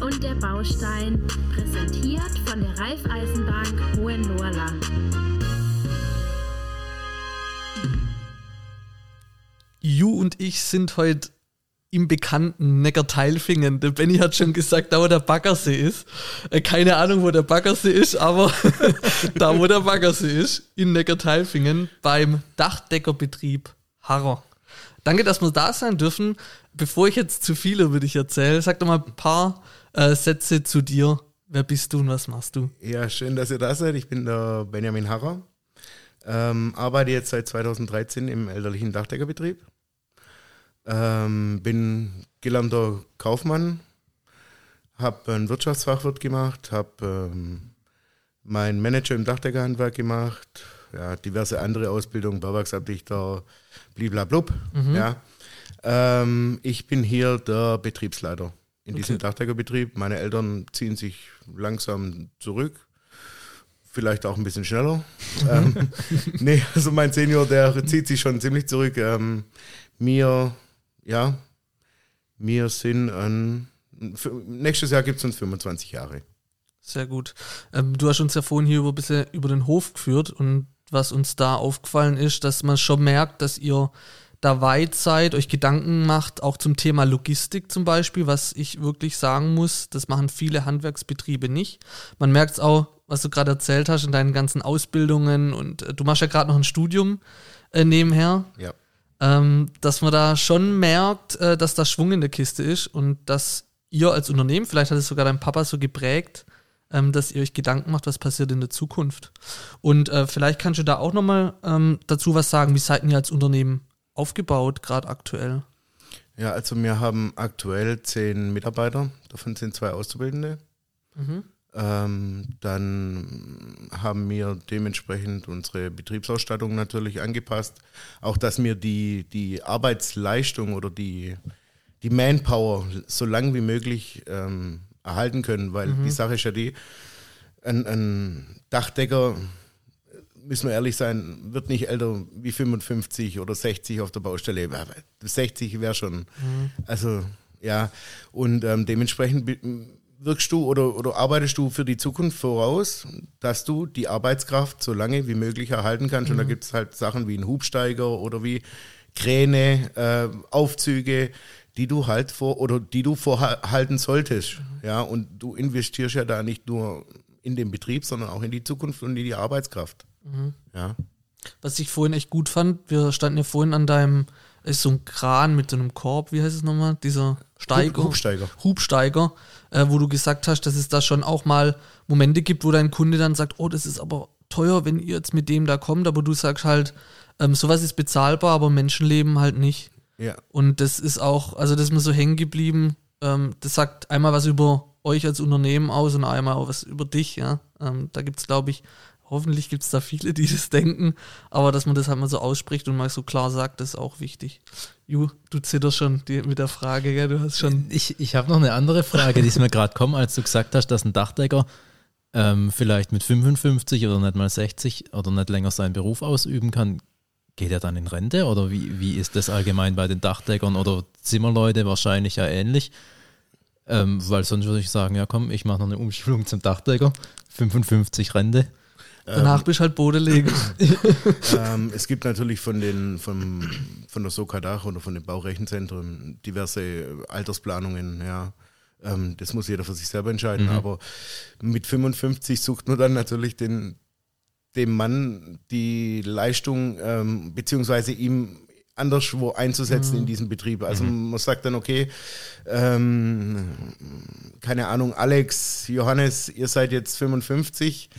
Und der Baustein, präsentiert von der Raiffeisenbank Hohenlohrland. Ju und ich sind heute im bekannten Neckarteilfingen. Der Benny hat schon gesagt, da wo der Baggersee ist. Äh, keine Ahnung, wo der Baggersee ist, aber da wo der Baggersee ist, in Neckarteilfingen beim Dachdeckerbetrieb Harrer. Danke, dass wir da sein dürfen. Bevor ich jetzt zu viel über dich erzähle, sag doch mal ein paar äh, Sätze zu dir. Wer bist du und was machst du? Ja, schön, dass ihr da seid. Ich bin der Benjamin Harrer. Ähm, arbeite jetzt seit 2013 im elterlichen Dachdeckerbetrieb. Ähm, bin gelernter Kaufmann, habe einen Wirtschaftsfachwirt gemacht, habe ähm, meinen Manager im Dachdeckerhandwerk gemacht, ja, diverse andere Ausbildungen, Bauwerksabdichter, bliblablub. Mhm. Ja. Ähm, ich bin hier der Betriebsleiter in diesem okay. Dachdeckerbetrieb. Meine Eltern ziehen sich langsam zurück. Vielleicht auch ein bisschen schneller. ähm, nee, also mein Senior, der zieht sich schon ziemlich zurück. Ähm, mir ja, wir sind ein, nächstes Jahr gibt es uns 25 Jahre. Sehr gut. Ähm, du hast uns ja vorhin hier über ein bisschen über den Hof geführt und was uns da aufgefallen ist, dass man schon merkt, dass ihr da weit seid, euch Gedanken macht, auch zum Thema Logistik zum Beispiel, was ich wirklich sagen muss, das machen viele Handwerksbetriebe nicht. Man merkt es auch, was du gerade erzählt hast in deinen ganzen Ausbildungen und äh, du machst ja gerade noch ein Studium äh, nebenher. Ja ähm, dass man da schon merkt, äh, dass da Schwung in der Kiste ist und dass ihr als Unternehmen, vielleicht hat es sogar dein Papa so geprägt, ähm, dass ihr euch Gedanken macht, was passiert in der Zukunft. Und äh, vielleicht kannst du da auch nochmal ähm, dazu was sagen, wie seid ihr als Unternehmen aufgebaut, gerade aktuell? Ja, also wir haben aktuell zehn Mitarbeiter, davon sind zwei Auszubildende. Mhm. Ähm, dann haben wir dementsprechend unsere Betriebsausstattung natürlich angepasst. Auch, dass wir die, die Arbeitsleistung oder die, die Manpower so lang wie möglich ähm, erhalten können, weil mhm. die Sache ist ja die, ein, ein Dachdecker, müssen wir ehrlich sein, wird nicht älter wie 55 oder 60 auf der Baustelle. 60 wäre schon. Mhm. Also ja, und ähm, dementsprechend wirkst du oder, oder arbeitest du für die Zukunft voraus, dass du die Arbeitskraft so lange wie möglich erhalten kannst? Mhm. Und da mhm. gibt es halt Sachen wie ein Hubsteiger oder wie Kräne, äh, Aufzüge, die du halt vor oder die du vorhalten solltest. Mhm. Ja, und du investierst ja da nicht nur in den Betrieb, sondern auch in die Zukunft und in die Arbeitskraft. Mhm. Ja. Was ich vorhin echt gut fand, wir standen ja vorhin an deinem, ist so ein Kran mit so einem Korb, wie heißt es nochmal? Dieser Steiger. Hubsteiger. Hubsteiger äh, wo du gesagt hast, dass es da schon auch mal Momente gibt, wo dein Kunde dann sagt, oh, das ist aber teuer, wenn ihr jetzt mit dem da kommt, aber du sagst halt, ähm, sowas ist bezahlbar, aber Menschenleben halt nicht. Ja. Und das ist auch, also das ist mir so hängen geblieben. Ähm, das sagt einmal was über euch als Unternehmen aus und einmal auch was über dich, ja. Ähm, da gibt es, glaube ich, Hoffentlich gibt es da viele, die das denken, aber dass man das halt mal so ausspricht und mal so klar sagt, ist auch wichtig. Ju, du zitterst schon die, mit der Frage, gell? du hast schon. Ich, ich habe noch eine andere Frage, die ist mir gerade kommen, als du gesagt hast, dass ein Dachdecker ähm, vielleicht mit 55 oder nicht mal 60 oder nicht länger seinen Beruf ausüben kann. Geht er dann in Rente oder wie, wie ist das allgemein bei den Dachdeckern oder Zimmerleute wahrscheinlich ja ähnlich? Ähm, weil sonst würde ich sagen, ja komm, ich mache noch eine Umschulung zum Dachdecker, 55 Rente. Danach ähm, bist du halt Bodeleger. ähm, es gibt natürlich von, den, von, von der Sokadach oder von den Baurechenzentren diverse Altersplanungen, ja. Ähm, das muss jeder für sich selber entscheiden. Mhm. Aber mit 55 sucht man dann natürlich den, dem Mann die Leistung, ähm, beziehungsweise ihm anderswo einzusetzen mhm. in diesem Betrieb. Also mhm. man sagt dann, okay, ähm, keine Ahnung, Alex, Johannes, ihr seid jetzt 55,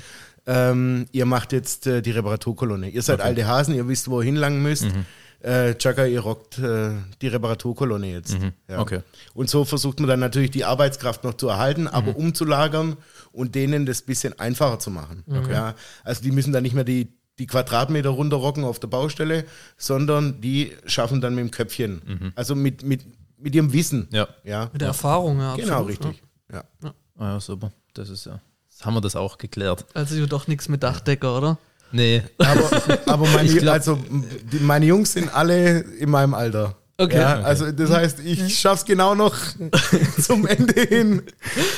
ähm, ihr macht jetzt äh, die Reparaturkolonne. Ihr seid okay. alte Hasen, ihr wisst, wo ihr hinlangen müsst. Mhm. Äh, Chaka, ihr rockt äh, die Reparaturkolonne jetzt. Mhm. Ja. Okay. Und so versucht man dann natürlich die Arbeitskraft noch zu erhalten, aber mhm. umzulagern und denen das bisschen einfacher zu machen. Okay. Ja, also die müssen dann nicht mehr die, die Quadratmeter runterrocken auf der Baustelle, sondern die schaffen dann mit dem Köpfchen. Mhm. Also mit, mit, mit ihrem Wissen. Ja. ja. Mit der Erfahrung, ja. Genau, richtig. Ja. Ja. Ah, ja, super. Das ist ja haben wir das auch geklärt. Also doch nichts mit Dachdecker, oder? Nee. Aber, aber meine, glaub, also, die, meine Jungs sind alle in meinem Alter. Okay. Ja, also das heißt, ich schaff's genau noch zum Ende hin,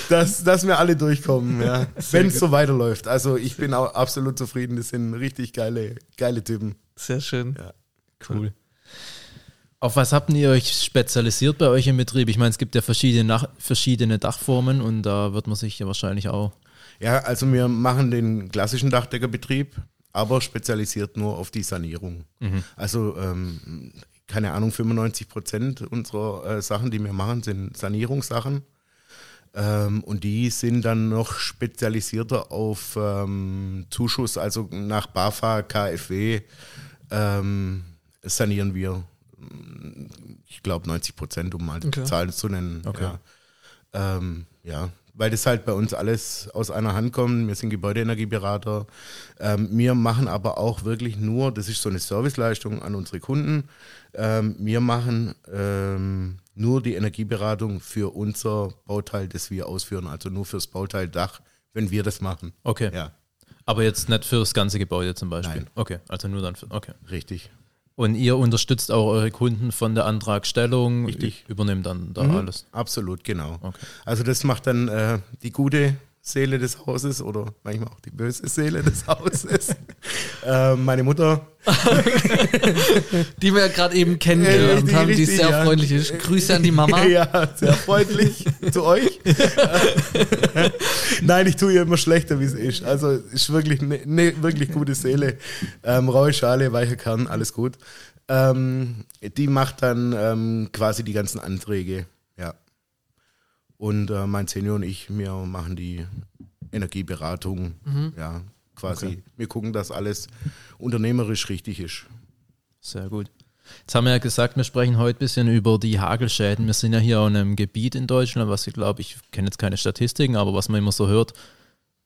dass, dass wir alle durchkommen, ja, wenn es so weiterläuft. Also ich bin auch absolut zufrieden. Das sind richtig geile, geile Typen. Sehr schön. Ja. Cool. Auf was habt ihr euch spezialisiert bei euch im Betrieb? Ich meine, es gibt ja verschiedene, verschiedene Dachformen und da wird man sich ja wahrscheinlich auch. Ja, also wir machen den klassischen Dachdeckerbetrieb, aber spezialisiert nur auf die Sanierung. Also ähm, keine Ahnung, 95 Prozent unserer äh, Sachen, die wir machen, sind Sanierungssachen. Ähm, und die sind dann noch spezialisierter auf ähm, Zuschuss, also nach BAFA, KfW ähm, sanieren wir, ich glaube, 90 Prozent, um mal die Okay. Zahlen zu nennen. Okay. Ja. Ähm, ja, weil das halt bei uns alles aus einer Hand kommt. Wir sind Gebäudeenergieberater. Ähm, wir machen aber auch wirklich nur, das ist so eine Serviceleistung an unsere Kunden. Ähm, wir machen ähm, nur die Energieberatung für unser Bauteil, das wir ausführen, also nur fürs Bauteil Dach, wenn wir das machen. Okay. Ja, Aber jetzt nicht für das ganze Gebäude zum Beispiel. Nein. Okay, also nur dann für. Okay. richtig. Und ihr unterstützt auch eure Kunden von der Antragstellung, Richtig. übernimmt dann da Mhm, alles. Absolut, genau. Okay. Also das macht dann äh, die gute Seele des Hauses oder manchmal auch die böse Seele des Hauses. äh, meine Mutter Die wir ja gerade eben kennengelernt Ja, richtig, haben, die richtig, sehr ja. freundlich ist. Grüße an die Mama. Ja, sehr freundlich zu euch. Nein, ich tue ihr immer schlechter, wie es ist. Also ist wirklich eine ne, wirklich gute Seele. Ähm, raue Schale, weicher Kern, alles gut. Ähm, die macht dann ähm, quasi die ganzen Anträge. Ja. Und äh, mein Senior und ich, wir machen die Energieberatung. Ja, quasi. Okay. Wir gucken, dass alles unternehmerisch richtig ist. Sehr gut. Jetzt haben wir ja gesagt, wir sprechen heute ein bisschen über die Hagelschäden. Wir sind ja hier in einem Gebiet in Deutschland, was ich glaube, ich kenne jetzt keine Statistiken, aber was man immer so hört,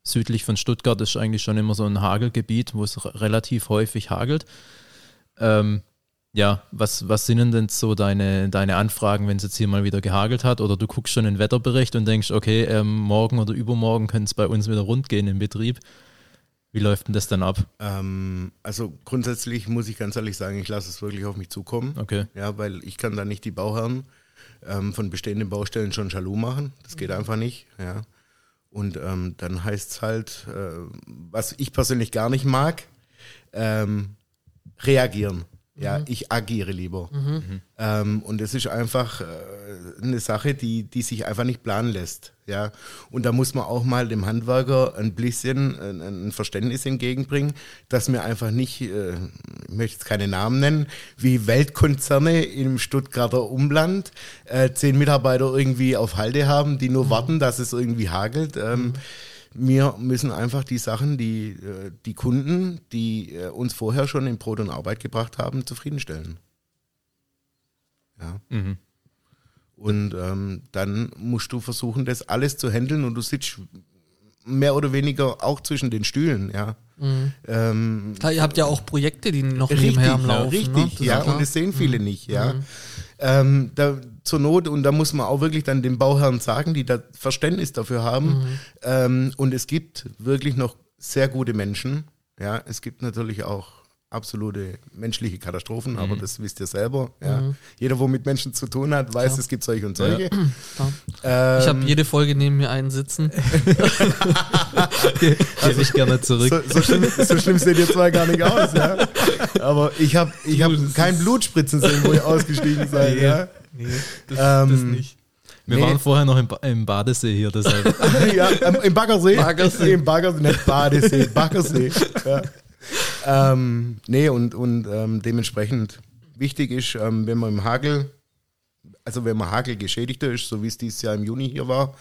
südlich von Stuttgart ist eigentlich schon immer so ein Hagelgebiet, wo es relativ häufig hagelt. Ähm, ja, was, was sind denn so deine, deine Anfragen, wenn es jetzt hier mal wieder gehagelt hat? Oder du guckst schon den Wetterbericht und denkst, okay, ähm, morgen oder übermorgen könnte es bei uns wieder rund gehen im Betrieb. Wie läuft denn das dann ab? Ähm, also grundsätzlich muss ich ganz ehrlich sagen, ich lasse es wirklich auf mich zukommen. Okay. Ja, weil ich kann da nicht die Bauherren ähm, von bestehenden Baustellen schon jaloux machen. Das geht einfach nicht. Ja. Und ähm, dann heißt es halt, äh, was ich persönlich gar nicht mag, ähm, reagieren. Ja, ich agiere lieber. Ähm, und es ist einfach äh, eine Sache, die, die sich einfach nicht planen lässt. Ja, und da muss man auch mal dem Handwerker ein bisschen ein, ein Verständnis entgegenbringen, dass wir einfach nicht, äh, ich möchte jetzt keine Namen nennen, wie Weltkonzerne im Stuttgarter Umland äh, zehn Mitarbeiter irgendwie auf Halde haben, die nur warten, dass es irgendwie hagelt. Ähm, wir müssen einfach die Sachen, die äh, die Kunden, die äh, uns vorher schon in Brot und Arbeit gebracht haben, zufriedenstellen. Ja. Mhm. Und ähm, dann musst du versuchen, das alles zu handeln und du sitzt mehr oder weniger auch zwischen den Stühlen, ja. Ähm, Klar, ihr habt ja auch Projekte, die noch Richtig, nebenher am Laufen. richtig, ne? Das ist ja, und das sehen viele nicht, ja. Ähm, da, zur Not, und da muss man auch wirklich dann den Bauherren sagen, die da Verständnis dafür haben. Ähm, und es gibt wirklich noch sehr gute Menschen, ja. Es gibt natürlich auch absolute menschliche Katastrophen, aber das wisst ihr selber, ja. Jeder, wo mit Menschen zu tun hat, weiß, Klar. es gibt solche und solche. Klar. Ähm, Ich habe jede Folge neben mir einen sitzen. Gebe ich gerne zurück. So, so, schlimm, so schlimm seht ihr zwar gar nicht aus, ja. Aber ich habe ich hab kein Blutspritzen sehen, wo ihr ausgestiegen seid, ja. Nee, das, Ähm, das nicht. Wir Nee. waren vorher noch im, ba im Badesee hier, deshalb. ja im, Im Baggersee. Baggersee. Im Baggersee, nicht Badesee, Baggersee. Ja. Ähm, nee, und, und ähm, dementsprechend wichtig ist, ähm, wenn man im Hagel, also wenn man Hagel geschädigter ist, so wie es dieses Jahr im Juni hier war,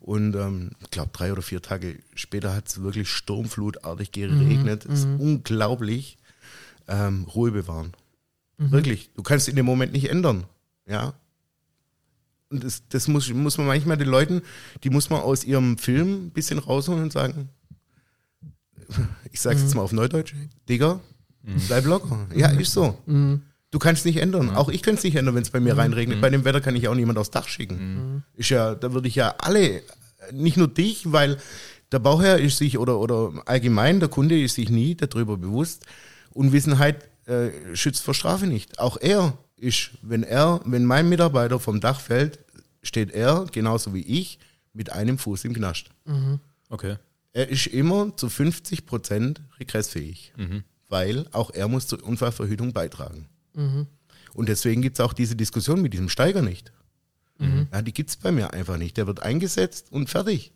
und ähm, ich glaube, drei oder vier Tage später hat es wirklich sturmflutartig geregnet. Es ist unglaublich. Ähm, Ruhe bewahren. Wirklich. Du kannst in dem Moment nicht ändern. Ja. Und das, das muss, muss man manchmal den Leuten, die muss man aus ihrem Film ein bisschen rausholen und sagen, ich sag's jetzt mal auf Neudeutsch, Digga, bleib locker. Ja, ist so. Du kannst nicht ändern. Auch ich könnte es nicht ändern, wenn es bei mir reinregnet. Bei dem Wetter kann ich auch niemand aufs Dach schicken. Ist ja, da würde ich ja alle, nicht nur dich, weil der Bauherr ist sich oder, oder allgemein der Kunde ist sich nie darüber bewusst. Unwissenheit äh, schützt vor Strafe nicht. Auch er ist, wenn er, wenn mein Mitarbeiter vom Dach fällt, steht er, genauso wie ich, mit einem Fuß im Knast. Okay. Er ist immer zu 50 Prozent regressfähig, weil auch er muss zur Unfallverhütung beitragen. Und deswegen gibt es auch diese Diskussion mit diesem Steiger nicht. Ja, die gibt es bei mir einfach nicht. Der wird eingesetzt und fertig.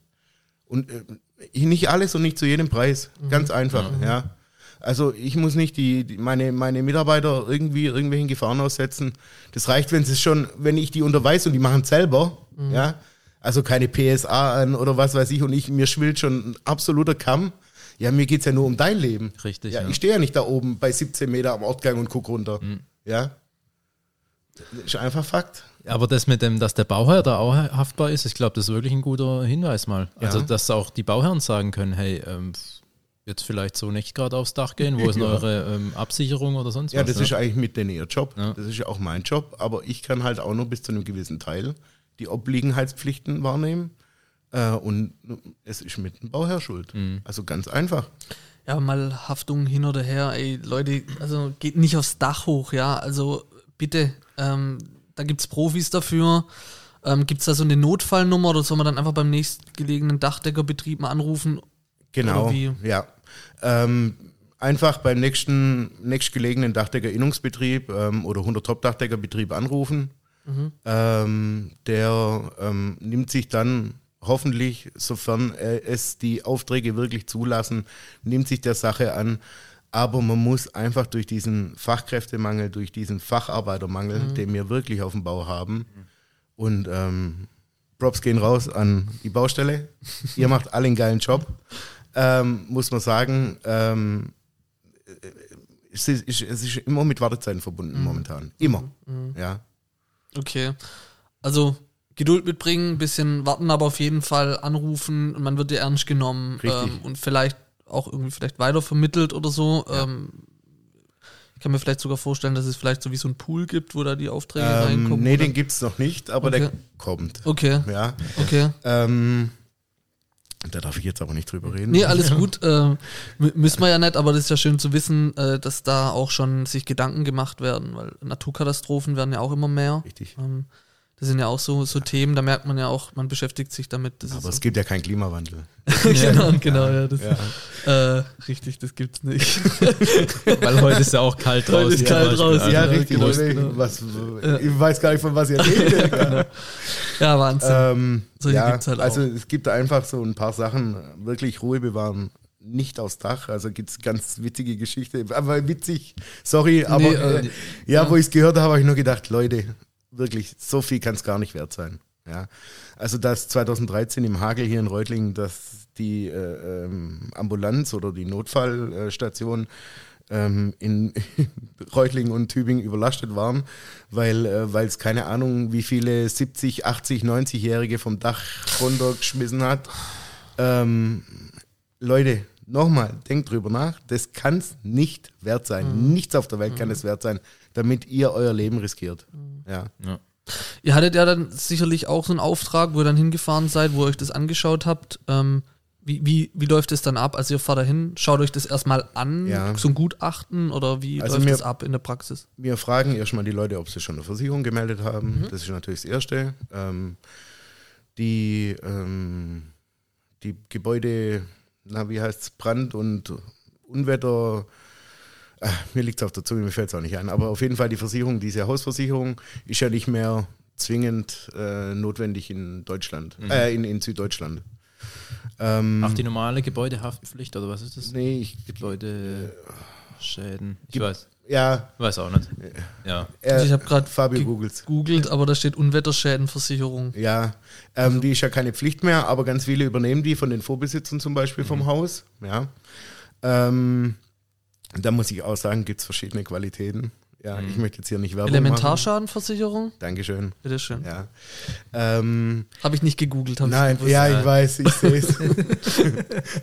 Und äh, nicht alles und nicht zu jedem Preis. Ganz einfach, ja. Also ich muss nicht die, die meine, meine Mitarbeiter irgendwie irgendwelchen Gefahren aussetzen. Das reicht, wenn es schon, wenn ich die unterweise und die machen es selber, ja. Also keine PSA an oder was weiß ich und ich, mir schwillt schon ein absoluter Kamm. Ja, mir geht es ja nur um dein Leben. Richtig, Ja, ja. Ich stehe ja nicht da oben bei 17 Meter am Ortgang und guck runter. Ja. Das ist einfach Fakt. Aber das mit dem, dass der Bauherr da auch haftbar ist, ich glaube, das ist wirklich ein guter Hinweis mal. Also, Ja. dass auch die Bauherren sagen können, hey, ähm, jetzt vielleicht so nicht gerade aufs Dach gehen, wo ist Ja. eure ähm, Absicherung oder sonst Ja, was? das ne? ist eigentlich mit denen ihr Job. Ja. Das ist ja auch mein Job. Aber ich kann halt auch nur bis zu einem gewissen Teil die Obliegenheitspflichten wahrnehmen. Äh, und es ist mit dem Bauherr schuld. Mhm. Also ganz einfach. Ja, mal Haftung hin oder her, ey, Leute, also geht nicht aufs Dach hoch, ja, also bitte, ähm, da gibt's Profis dafür. Ähm, gibt's da so eine Notfallnummer oder soll man dann einfach beim nächstgelegenen Dachdeckerbetrieb mal anrufen? Genau. Ja. Ähm, einfach beim nächsten nächstgelegenen Dachdeckerinnungsbetrieb ähm, oder 100 Top-Dachdeckerbetrieb anrufen. Ähm, der ähm, nimmt sich dann hoffentlich, sofern es die Aufträge wirklich zulassen, nimmt sich der Sache an. Aber man muss einfach durch diesen Fachkräftemangel, durch diesen Facharbeitermangel, den wir wirklich auf dem Bau haben, und ähm, Props gehen raus an die Baustelle. Ihr macht alle einen geilen Job. Ähm, muss man sagen, ähm, es, ist, es ist immer mit Wartezeiten verbunden momentan. Immer. Ja. Okay. Also Geduld mitbringen, ein bisschen warten, aber auf jeden Fall anrufen und man wird dir ernst genommen ähm, und vielleicht auch irgendwie vielleicht weitervermittelt oder so. Ähm, ich kann mir vielleicht sogar vorstellen, dass es vielleicht so wie so ein Pool gibt, wo da die Aufträge Ähm, reinkommen. nee, oder? den gibt es noch nicht, aber der Okay. kommt. Okay, Ja. okay. Ähm, da darf ich jetzt aber nicht drüber reden. Nee, alles gut. Äh, mü- müssen wir ja nicht, aber das ist ja schön zu wissen, äh, dass da auch schon sich Gedanken gemacht werden, weil Naturkatastrophen werden ja auch immer mehr. Richtig. Ähm, das sind ja auch so, so Themen, da merkt man ja auch, man beschäftigt sich damit. Das Aber ist es gibt ja keinen Klimawandel. genau, genau, ja. Das, Ja. Äh, richtig, das gibt's nicht. Weil heute ist ja auch kalt Heute draußen. ist kalt draußen, Ja, Ja, richtig. genau, genau. Was, Ich weiß gar nicht, von was ihr redet. ja. ja, Wahnsinn. ähm, Solche ja, gibt's halt auch. also es gibt einfach so ein paar Sachen, wirklich Ruhe bewahren, nicht aufs Dach. Also gibt es ganz witzige Geschichte, aber witzig, sorry, aber Nee, äh, äh, ja, wo ich es gehört habe, habe ich nur gedacht, Leute, wirklich, so viel kann es gar nicht wert sein. Ja. Also dass 2013 im Hagel hier in Reutlingen, dass die äh, ähm, Ambulanz oder die Notfallstation ähm, in Reutlingen und Tübingen überlastet waren, weil äh, es keine Ahnung, wie viele 70, 80, 90-Jährige vom Dach runtergeschmissen hat. Ähm, Leute, nochmal, denkt drüber nach, das kann es nicht wert sein. Nichts auf der Welt kann es wert sein, damit ihr euer Leben riskiert. Ja. Ja. Ihr hattet ja dann sicherlich auch so einen Auftrag, wo ihr dann hingefahren seid, wo ihr euch das angeschaut habt. Ähm, wie, wie, wie läuft es dann ab? Also ihr fahrt da hin, schaut euch das erstmal an, Ja. so ein Gutachten oder wie Also läuft mir- das ab in der Praxis? Wir fragen erstmal die Leute, ob sie schon eine Versicherung gemeldet haben. Das ist natürlich das Erste. Ähm, die, ähm, die Gebäude, na, wie heißt es, Brand und Unwetter, mir liegt es auf der Zunge, mir fällt es auch nicht ein, aber auf jeden Fall die Versicherung, diese Hausversicherung, ist ja nicht mehr zwingend äh, notwendig in Deutschland, äh, in, in Süddeutschland. Ähm, Ach, die normale Gebäudehaftpflicht oder was ist das? nee, ich, Gebäudeschäden. Ich Gib- weiß. ja, Weiß auch nicht. Ja. äh, Also ich habe gerade Fabio googelt googelt, aber da steht Unwetterschädenversicherung. Ja, ähm, die ist ja keine Pflicht mehr, aber ganz viele übernehmen die von den Vorbesitzern zum Beispiel vom Haus. Ja. Ähm, da muss ich auch sagen, gibt es verschiedene Qualitäten. Ja, ich möchte jetzt hier nicht Werbung machen. Elementarschadenversicherung? Dankeschön. Bitteschön. Ja. Ähm, Habe ich nicht gegoogelt. ich nein, gewusst. ja, Ja. ich weiß, ich sehe es.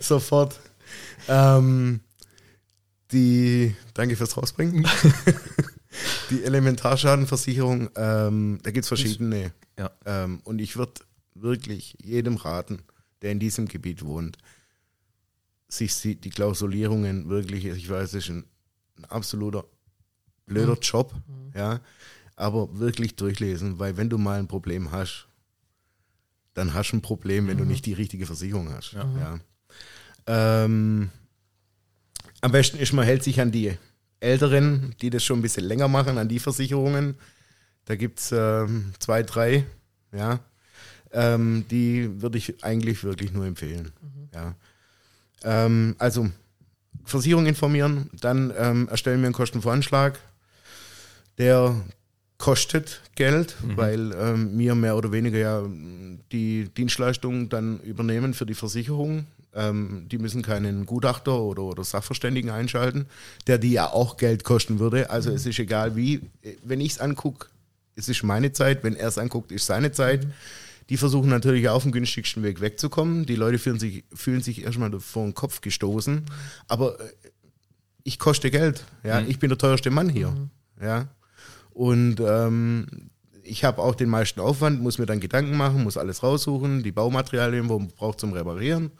Sofort. Ähm, die, danke fürs Rausbringen. die Elementarschadenversicherung, ähm, da gibt es verschiedene. Ja. Ähm, und ich würde wirklich jedem raten, der in diesem Gebiet wohnt, sich die Klausulierungen wirklich, ich weiß, es ist ein, ein absoluter blöder Job, ja, aber wirklich durchlesen, weil wenn du mal ein Problem hast, dann hast du ein Problem, wenn du nicht die richtige Versicherung hast. Ja. Ähm, am besten ist, man hält sich an die Älteren, die das schon ein bisschen länger machen, an die Versicherungen. Da gibt es ähm, zwei, drei, ja. Ähm, die würde ich eigentlich wirklich nur empfehlen. Ja. Ähm, also Versicherung informieren, dann ähm, erstellen wir einen Kostenvoranschlag. Der kostet Geld, weil ähm, wir mehr oder weniger ja die Dienstleistung dann übernehmen für die Versicherung. Ähm, die müssen keinen Gutachter oder, oder Sachverständigen einschalten, der die ja auch Geld kosten würde. Also es ist egal wie. Wenn ich es angucke, es ist meine Zeit. Wenn er es anguckt, ist seine Zeit. Die versuchen natürlich auf dem günstigsten Weg wegzukommen. Die Leute fühlen sich, fühlen sich erstmal vor den Kopf gestoßen. Aber äh, ich koste Geld. Ja? Ich bin der teuerste Mann hier. Ja? Und ähm, ich habe auch den meisten Aufwand, muss mir dann Gedanken machen, muss alles raussuchen, die Baumaterialien, wo man braucht zum Reparieren.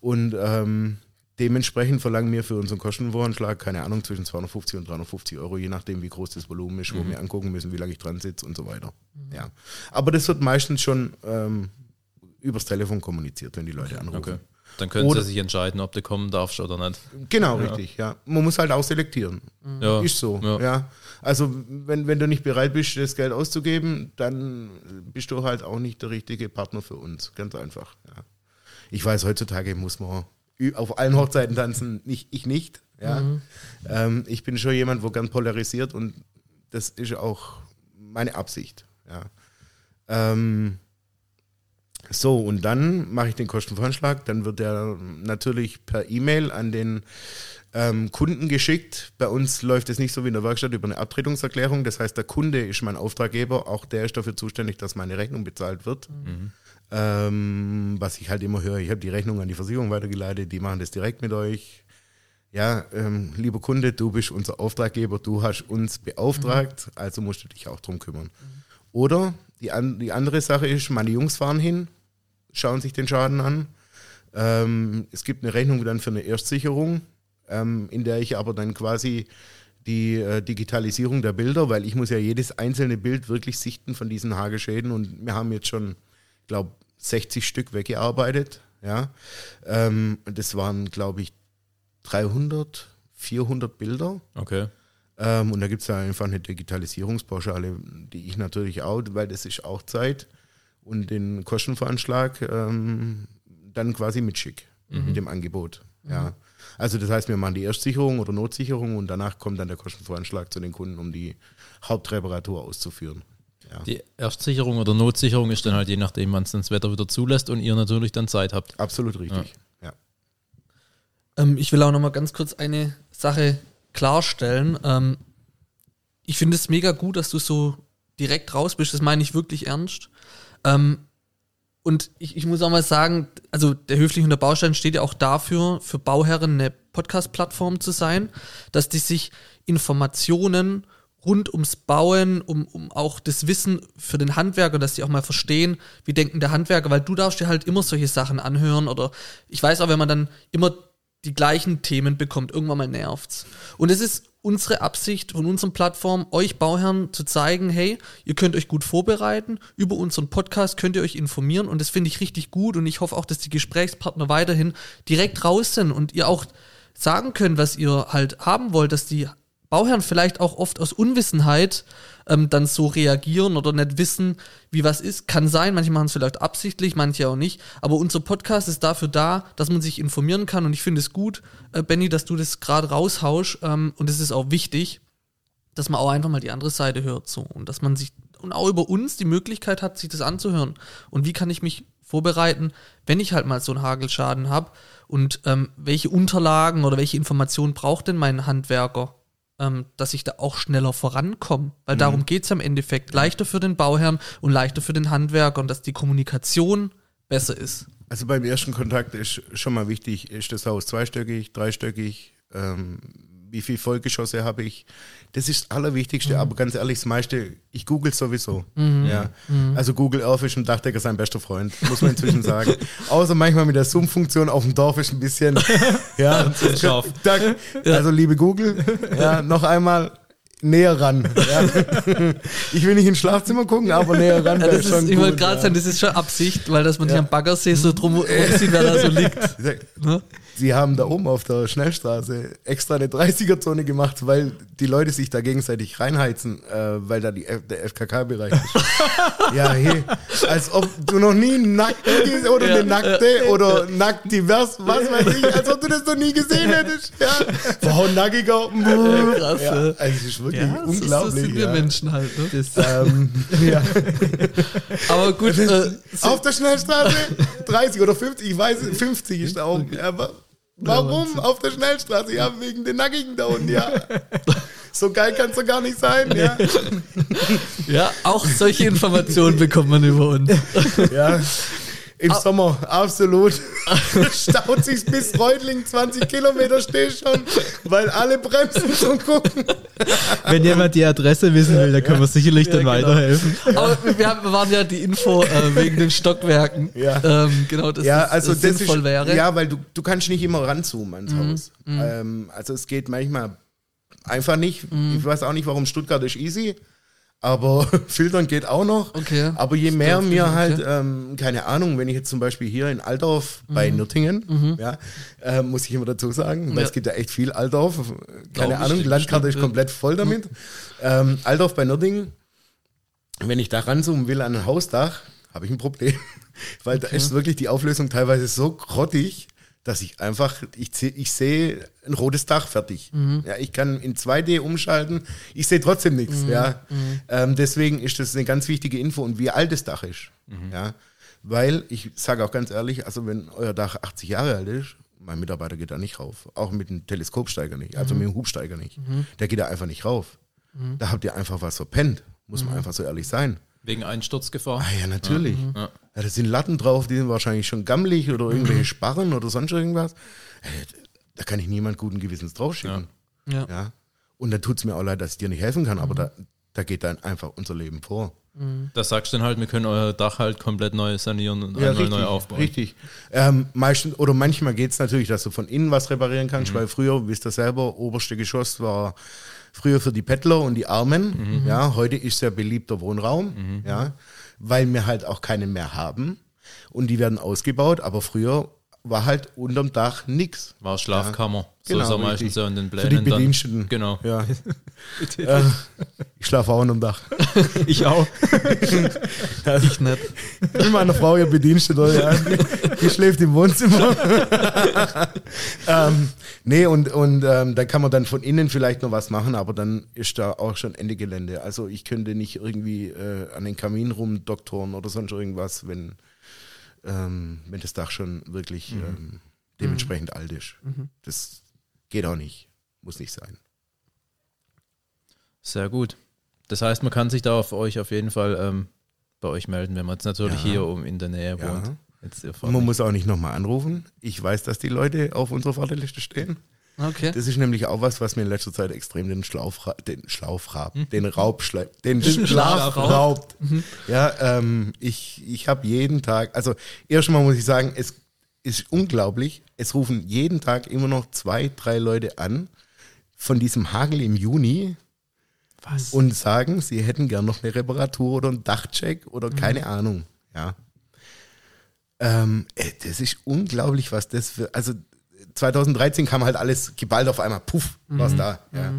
Und ähm, dementsprechend verlangen wir für unseren Kostenvoranschlag, keine Ahnung, zwischen 250 und 350 Euro, je nachdem, wie groß das Volumen ist, wo wir angucken müssen, wie lange ich dran sitze und so weiter. Ja. Aber das wird meistens schon ähm, übers Telefon kommuniziert, wenn die Leute anrufen. Okay. Dann können Oder- sie sich entscheiden, ob du kommen darfst oder nicht. Genau, richtig, ja. Man muss halt auch selektieren. Ja. Ist so, Ja. ja. Also wenn, wenn du nicht bereit bist, das Geld auszugeben, dann bist du halt auch nicht der richtige Partner für uns. Ganz einfach. Ja. Ich weiß, heutzutage muss man auf allen Hochzeiten tanzen, nicht, ich nicht. Ja. Ähm, ich bin schon jemand, wo gern polarisiert und das ist auch meine Absicht. Ja. Ähm, so, und dann mache ich den Kostenvoranschlag. Dann wird der natürlich per E-Mail an den ähm, Kunden geschickt. Bei uns läuft es nicht so wie in der Werkstatt über eine Abtretungserklärung. Das heißt, der Kunde ist mein Auftraggeber. Auch der ist dafür zuständig, dass meine Rechnung bezahlt wird. Ähm, was ich halt immer höre, ich habe die Rechnung an die Versicherung weitergeleitet. Die machen das direkt mit euch. Ja, ähm, lieber Kunde, du bist unser Auftraggeber, du hast uns beauftragt, also musst du dich auch drum kümmern. Oder die, an, die andere Sache ist, meine Jungs fahren hin, schauen sich den Schaden an. Ähm, es gibt eine Rechnung dann für eine Erstsicherung, ähm, in der ich aber dann quasi die äh, Digitalisierung der Bilder, weil ich muss ja jedes einzelne Bild wirklich sichten von diesen Hagelschäden und wir haben jetzt schon, glaube 60 Stück weggearbeitet. Ja, ähm, das waren, glaube ich, 300, 400 Bilder. Okay. Ähm, und da gibt es ja einfach eine Digitalisierungspauschale, die ich natürlich auch, weil das ist auch Zeit und den Kostenveranschlag ähm, dann quasi mitschick mit dem Angebot. Ja. Also das heißt, wir machen die Erstsicherung oder Notsicherung und danach kommt dann der Kostenvoranschlag zu den Kunden, um die Hauptreparatur auszuführen. Ja. Die Erstsicherung oder Notsicherung ist dann halt je nachdem, wann es das Wetter wieder zulässt und ihr natürlich dann Zeit habt. Absolut richtig. Ja. Ähm, ich will auch noch mal ganz kurz eine Sache klarstellen. Ähm, ich finde es mega gut, dass du so direkt raus bist. Das meine ich wirklich ernst. Ähm, und ich, ich muss auch mal sagen, also der Höflich und der Baustein steht ja auch dafür, für Bauherren eine Podcast-Plattform zu sein, dass die sich Informationen rund ums Bauen, um, um auch das Wissen für den Handwerker, dass die auch mal verstehen, wie denken der Handwerker, weil du darfst dir halt immer solche Sachen anhören oder ich weiß auch, wenn man dann immer die gleichen Themen bekommt, irgendwann mal nervt's. Und es ist unsere Absicht von unseren Plattformen, euch Bauherren zu zeigen, hey, ihr könnt euch gut vorbereiten, über unseren Podcast könnt ihr euch informieren und das finde ich richtig gut und ich hoffe auch, dass die Gesprächspartner weiterhin direkt raus sind und ihr auch sagen könnt, was ihr halt haben wollt, dass die Bauherren vielleicht auch oft aus Unwissenheit ähm, dann so reagieren oder nicht wissen, wie was ist. Kann sein, manche machen es vielleicht absichtlich, manche auch nicht. Aber unser Podcast ist dafür da, dass man sich informieren kann. Und ich finde es gut, äh, Benny, dass du das gerade raushaust. Ähm, und es ist auch wichtig, dass man auch einfach mal die andere Seite hört. So. Und dass man sich und auch über uns die Möglichkeit hat, sich das anzuhören. Und wie kann ich mich vorbereiten, wenn ich halt mal so einen Hagelschaden habe? Und ähm, welche Unterlagen oder welche Informationen braucht denn mein Handwerker? Ähm, dass ich da auch schneller vorankomme. Weil darum geht es am Endeffekt. Leichter für den Bauherrn und leichter für den Handwerker und dass die Kommunikation besser ist. Also beim ersten Kontakt ist schon mal wichtig, ist das Haus zweistöckig, dreistöckig, ähm, wie viel Vollgeschosse habe ich. Das ist das Allerwichtigste, aber ganz ehrlich, das meiste, ich google sowieso. Ja. Also Google Earth ist ein Dachdecker sein bester Freund, muss man inzwischen sagen. Außer manchmal mit der Zoom-Funktion auf dem Dorf ist ein bisschen, ja, scharf. also liebe Google, ja, noch einmal, näher ran. Ja. Ich will nicht ins Schlafzimmer gucken, aber näher ran. Ja, das ist, schon ich wollte gerade ja. sagen, das ist schon Absicht, weil dass man nicht am Baggersee so drum rumsieht, wer da so liegt. Ne? Sie haben da oben auf der Schnellstraße extra eine 30er-Zone gemacht, weil die Leute sich da gegenseitig reinheizen, äh, weil da die, F- der FKK-Bereich ist. ja, hey, als ob du noch nie gesehen oder Ja, eine Nackte oder nackt divers, was weiß ich, als ob du das noch nie gesehen hättest. Ja. Frau Nackiger. Ja, krass, Ja, ja. also es ist wirklich Ja, unglaublich. So sind wir ja. Menschen halt. Ne? Ähm, ja. Aber gut, äh, Auf der Schnellstraße 30 oder 50, ich weiß, 50 ist da oben. Aber warum auf der Schnellstraße? Ja, wegen den Nackigen da unten, ja. So geil kann es doch gar nicht sein, ja. ja, auch solche Informationen bekommt man über uns. ja. Im Sommer, absolut. Staut sich bis Reutling 20 Kilometer stehe schon, weil alle bremsen zum Gucken. Wenn jemand die Adresse wissen will, dann können wir sicherlich dann genau. weiterhelfen. Aber wir haben- waren ja die Info äh, wegen den Stockwerken. Ja. Ähm, genau, das ja, ist, also das das sinnvoll ist, wäre. Mhm, Ja, weil du, du kannst nicht immer ranzoomen ans Haus. Ähm, also es geht manchmal einfach nicht. Mhm. Ich weiß auch nicht, warum Stuttgart ist easy. Aber filtern geht auch noch. Okay. Aber je mehr mir okay. halt, ähm, keine Ahnung, wenn ich jetzt zum Beispiel hier in Altdorf bei Mhm. Nürtingen, ja, äh, muss ich immer dazu sagen, weil Ja. es gibt ja echt viel Altdorf. Keine Glaub ich, Ahnung, die Landkarte ist komplett voll damit. Ähm, Altdorf bei Nürtingen, wenn ich da ranzoomen will an ein Hausdach, habe ich ein Problem. Weil da ist wirklich die Auflösung teilweise so grottig, dass ich einfach, ich, ich sehe ein rotes Dach fertig. Ja, ich kann in 2D umschalten, ich sehe trotzdem nichts. Ja. Ähm, deswegen ist das eine ganz wichtige Info und wie alt das Dach ist. Ja. Weil ich sage auch ganz ehrlich, also wenn euer Dach 80 Jahre alt ist, mein Mitarbeiter geht da nicht rauf. Auch mit dem Teleskopsteiger nicht, also mit dem Hubsteiger nicht. Der geht da einfach nicht rauf. Da habt ihr einfach was verpennt. Muss man einfach so ehrlich sein. Wegen Einsturzgefahr. Ah ja, natürlich. Ja. Ja, da sind Latten drauf, die sind wahrscheinlich schon gammelig oder irgendwelche Sparren oder sonst irgendwas. Äh, Da kann ich niemand guten Gewissens draufschicken. Ja. Ja. Und dann tut es mir auch leid, dass ich dir nicht helfen kann, aber da, da geht dann einfach unser Leben vor. Da sagst du dann halt, wir können euer Dach halt komplett neu sanieren und einmal neu aufbauen. Richtig. Ähm, meistens, oder manchmal geht es natürlich, dass du von innen was reparieren kannst, weil früher, wisst ihr selber, oberste Geschoss war früher für die Bettler und die Armen. Ja, heute ist sehr beliebter Wohnraum, ja, weil wir halt auch keinen mehr haben. Und die werden ausgebaut, aber früher war halt unterm Dach nix. War Schlafkammer. Genau, so ist er richtig. meistens ja in den Für Plänen. die dann. Genau. Ja. ich schlafe auch unterm Dach. Ich auch. Ich nicht. Wie meine Frau ja. Die schläft im Wohnzimmer. ähm, nee, und, und ähm, da kann man dann von innen vielleicht noch was machen, aber dann ist da auch schon Ende Gelände. Also ich könnte nicht irgendwie äh, an den Kamin rumdoktoren oder sonst irgendwas, wenn, ähm, wenn das Dach schon wirklich ähm, dementsprechend alt ist. Das geht auch nicht. Muss nicht sein. Sehr gut. Das heißt, man kann sich da auf euch auf jeden Fall ähm, bei euch melden, wenn man jetzt natürlich Ja. hier um in der Nähe Ja. wohnt. Man muss auch nicht nochmal anrufen. Ich weiß, dass die Leute auf unserer Warteliste stehen. Okay. Das ist nämlich auch was, was mir in letzter Zeit extrem den Schlauf, den Schlaufrab, den Raub, schle- den Den Schlaf raubt. Ja, ähm, ich, ich habe jeden Tag, also erstmal muss ich sagen, es ist unglaublich. Es rufen jeden Tag immer noch zwei, drei Leute an von diesem Hagel im Juni Was? und sagen, sie hätten gern noch eine Reparatur oder einen Dachcheck oder keine Ahnung. Ja. Ähm, äh, das ist unglaublich, was das für. Also 2013 kam halt alles geballt auf einmal, puff, war's da. Ja.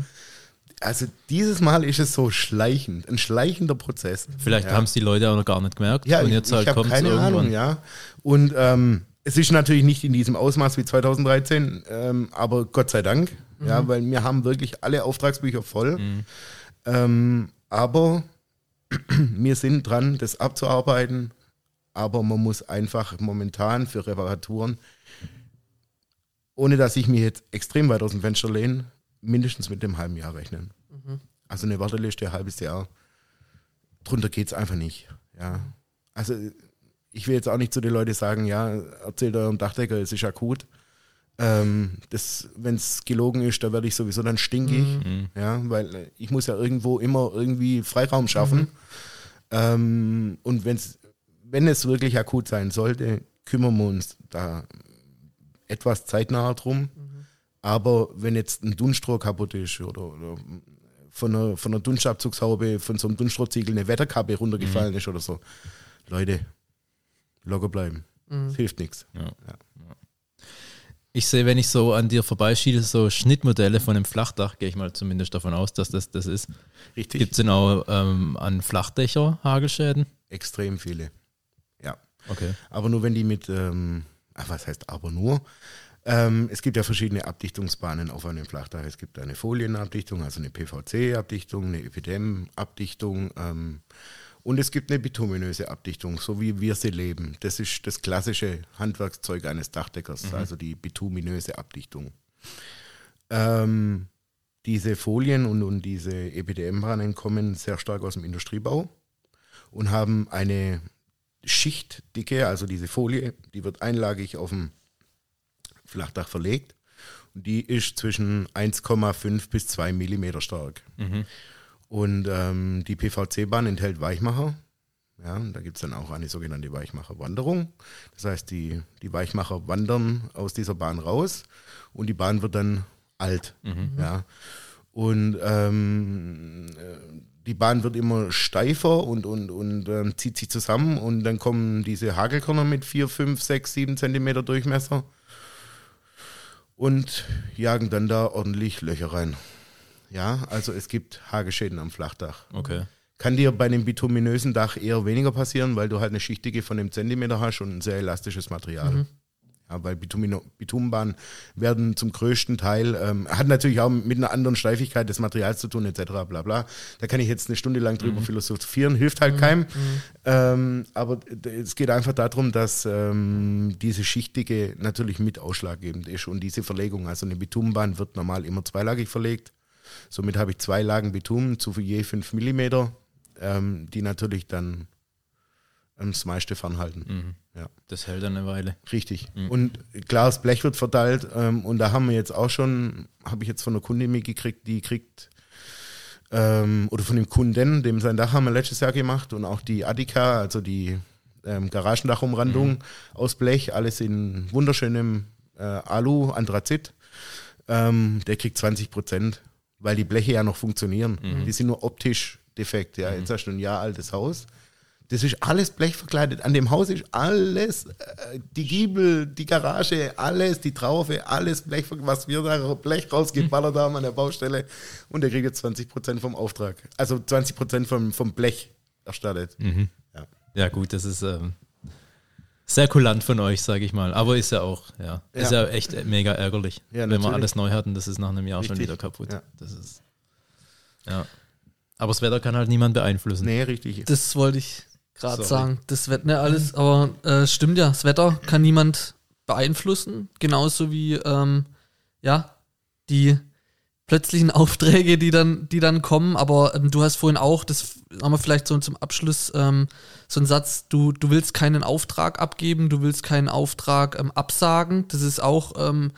Also dieses Mal ist es so schleichend, ein schleichender Prozess. Vielleicht ja. haben es die Leute auch noch gar nicht gemerkt. Ja, und ich, jetzt ich halt habe kommt es keine irgendwann. Ahnung, ja. Und ähm, es ist natürlich nicht in diesem Ausmaß wie 2013, ähm, aber Gott sei Dank, ja, weil wir haben wirklich alle Auftragsbücher voll. Ähm, aber wir sind dran, das abzuarbeiten. Aber man muss einfach momentan für Reparaturen, ohne dass ich mich jetzt extrem weit aus dem Fenster lehne, mindestens mit dem halben Jahr rechnen. Also eine Warteliste, ein halbes Jahr. Drunter geht es einfach nicht. Ja. Also ich will jetzt auch nicht zu den Leuten sagen, ja, erzählt eurem Dachdecker, es ist akut. Ähm, Wenn es gelogen ist, da werde ich sowieso dann stinkig. Ja, weil äh, ich muss ja irgendwo immer irgendwie Freiraum schaffen. Ähm, und wenn's, wenn es wirklich akut sein sollte, kümmern wir uns da etwas zeitnah drum. Aber wenn jetzt ein Dunstrohr kaputt ist oder, oder von einer, von einer Dunstabzugshaube, von so einem Dunstrotziegel eine Wetterkappe runtergefallen ist oder so. Leute, locker bleiben. Das hilft nichts. Ja. Ich sehe, wenn ich so an dir vorbeischiele, so Schnittmodelle von einem Flachdach, gehe ich mal zumindest davon aus, dass das das ist. Richtig? Gibt es denn auch ähm, an Flachdächer Hagelschäden? Extrem viele. Ja. Okay. Aber nur wenn die mit, ähm, ach, was heißt aber nur? Ähm, es gibt ja verschiedene Abdichtungsbahnen auf einem Flachdach. Es gibt eine Folienabdichtung, also eine PVC-Abdichtung, eine Epidem-Abdichtung ähm, und es gibt eine bituminöse Abdichtung, so wie wir sie leben. Das ist das klassische Handwerkszeug eines Dachdeckers, also die bituminöse Abdichtung. Ähm, diese Folien und, und diese EPDM-Bahnen kommen sehr stark aus dem Industriebau und haben eine Schichtdicke, also diese Folie, die wird einlagig auf dem Flachdach verlegt. Und die ist zwischen 1,5 bis 2 Millimeter stark. Und ähm, die PVC-Bahn enthält Weichmacher. Ja, da gibt es dann auch eine sogenannte Weichmacherwanderung. Das heißt, die, die Weichmacher wandern aus dieser Bahn raus und die Bahn wird dann alt. Ja. Und ähm, äh, die Bahn wird immer steifer und, und, und ähm, zieht sich zusammen und dann kommen diese Hagelkörner mit 4, 5, 6, 7 Zentimeter Durchmesser und jagen dann da ordentlich Löcher rein. Ja, also es gibt Hagelschäden am Flachdach. Okay. Kann dir bei einem bituminösen Dach eher weniger passieren, weil du halt eine Schichtdicke von einem Zentimeter hast und ein sehr elastisches Material. Ja, weil Bitumino, Bitumenbahnen werden zum größten Teil, ähm, hat natürlich auch mit einer anderen Steifigkeit des Materials zu tun, etc. bla bla. Da kann ich jetzt eine Stunde lang drüber philosophieren, hilft halt keinem. Ähm, aber es geht einfach darum, dass ähm, diese Schichtdicke natürlich mit ausschlaggebend ist und diese Verlegung, also eine Bitumenbahn wird normal immer zweilagig verlegt. Somit habe ich zwei Lagen Bitumen zu je 5 Millimeter, ähm, die natürlich dann das meiste fernhalten. Ja. Das hält dann eine Weile. Richtig. Und klar, das Blech wird verteilt. Ähm, und da haben wir jetzt auch schon, habe ich jetzt von einer Kundin mitgekriegt, die kriegt, ähm, oder von dem Kunden, dem sein Dach haben wir letztes Jahr gemacht und auch die Adika, also die ähm, Garagendachumrandung aus Blech, alles in wunderschönem äh, Alu, Anthrazit. Ähm, der kriegt 20 Prozent, weil die Bleche ja noch funktionieren. Die sind nur optisch defekt. Ja, jetzt hast du ein Jahr altes Haus. Das ist alles blechverkleidet. An dem Haus ist alles, äh, die Giebel, die Garage, alles, die Traufe, alles Blech, was wir da Blech rausgeballert haben an der Baustelle. Und der kriegt jetzt 20 Prozent vom Auftrag. Also 20 Prozent vom, vom Blech erstattet. Ja. Ja, gut, das ist ähm, sehr kulant von euch, sage ich mal. Aber ist ja auch, ja, ist Ja. ja echt mega ärgerlich, Ja, wenn wir natürlich. alles neu hatten. Das ist nach einem Jahr schon Richtig. wieder kaputt. Ja. Das ist, ja. Aber das Wetter kann halt niemand beeinflussen. Nee, richtig. Das wollte ich gerade sagen. Das wird nicht alles, aber äh, stimmt ja, das Wetter kann niemand beeinflussen. Genauso wie ähm, ja, die plötzlichen Aufträge, die dann, die dann kommen. Aber ähm, du hast vorhin auch, das haben wir vielleicht so zum Abschluss, ähm, so einen Satz, du, du willst keinen Auftrag abgeben, du willst keinen Auftrag ähm, absagen. Das ist auch ähm,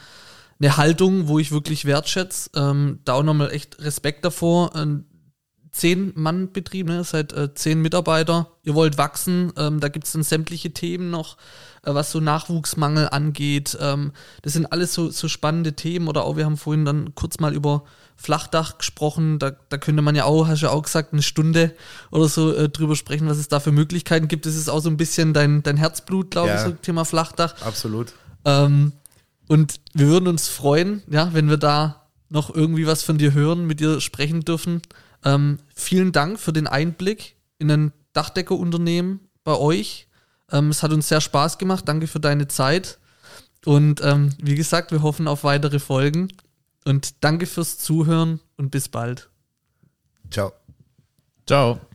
eine Haltung, wo ich wirklich wertschätze. Ähm, da auch nochmal echt Respekt davor. Zehn Mann Betrieb, ne? seid äh, zehn Mitarbeiter, ihr wollt wachsen, ähm, da gibt es dann sämtliche Themen noch, äh, was so Nachwuchsmangel angeht. Ähm, das sind alles so, so spannende Themen oder auch, wir haben vorhin dann kurz mal über Flachdach gesprochen, da, da könnte man ja auch, hast du ja auch gesagt, eine Stunde oder so äh, drüber sprechen, was es da für Möglichkeiten gibt. Das ist auch so ein bisschen dein, dein Herzblut, glaube Ja. ich, so Thema Flachdach. Absolut. Ähm, und wir würden uns freuen, ja, wenn wir da noch irgendwie was von dir hören, mit dir sprechen dürfen. Ähm, vielen Dank für den Einblick in ein Dachdeckerunternehmen bei euch. Ähm, es hat uns sehr Spaß gemacht. Danke für deine Zeit. Und ähm, wie gesagt, wir hoffen auf weitere Folgen. Und danke fürs Zuhören und bis bald. Ciao. Ciao.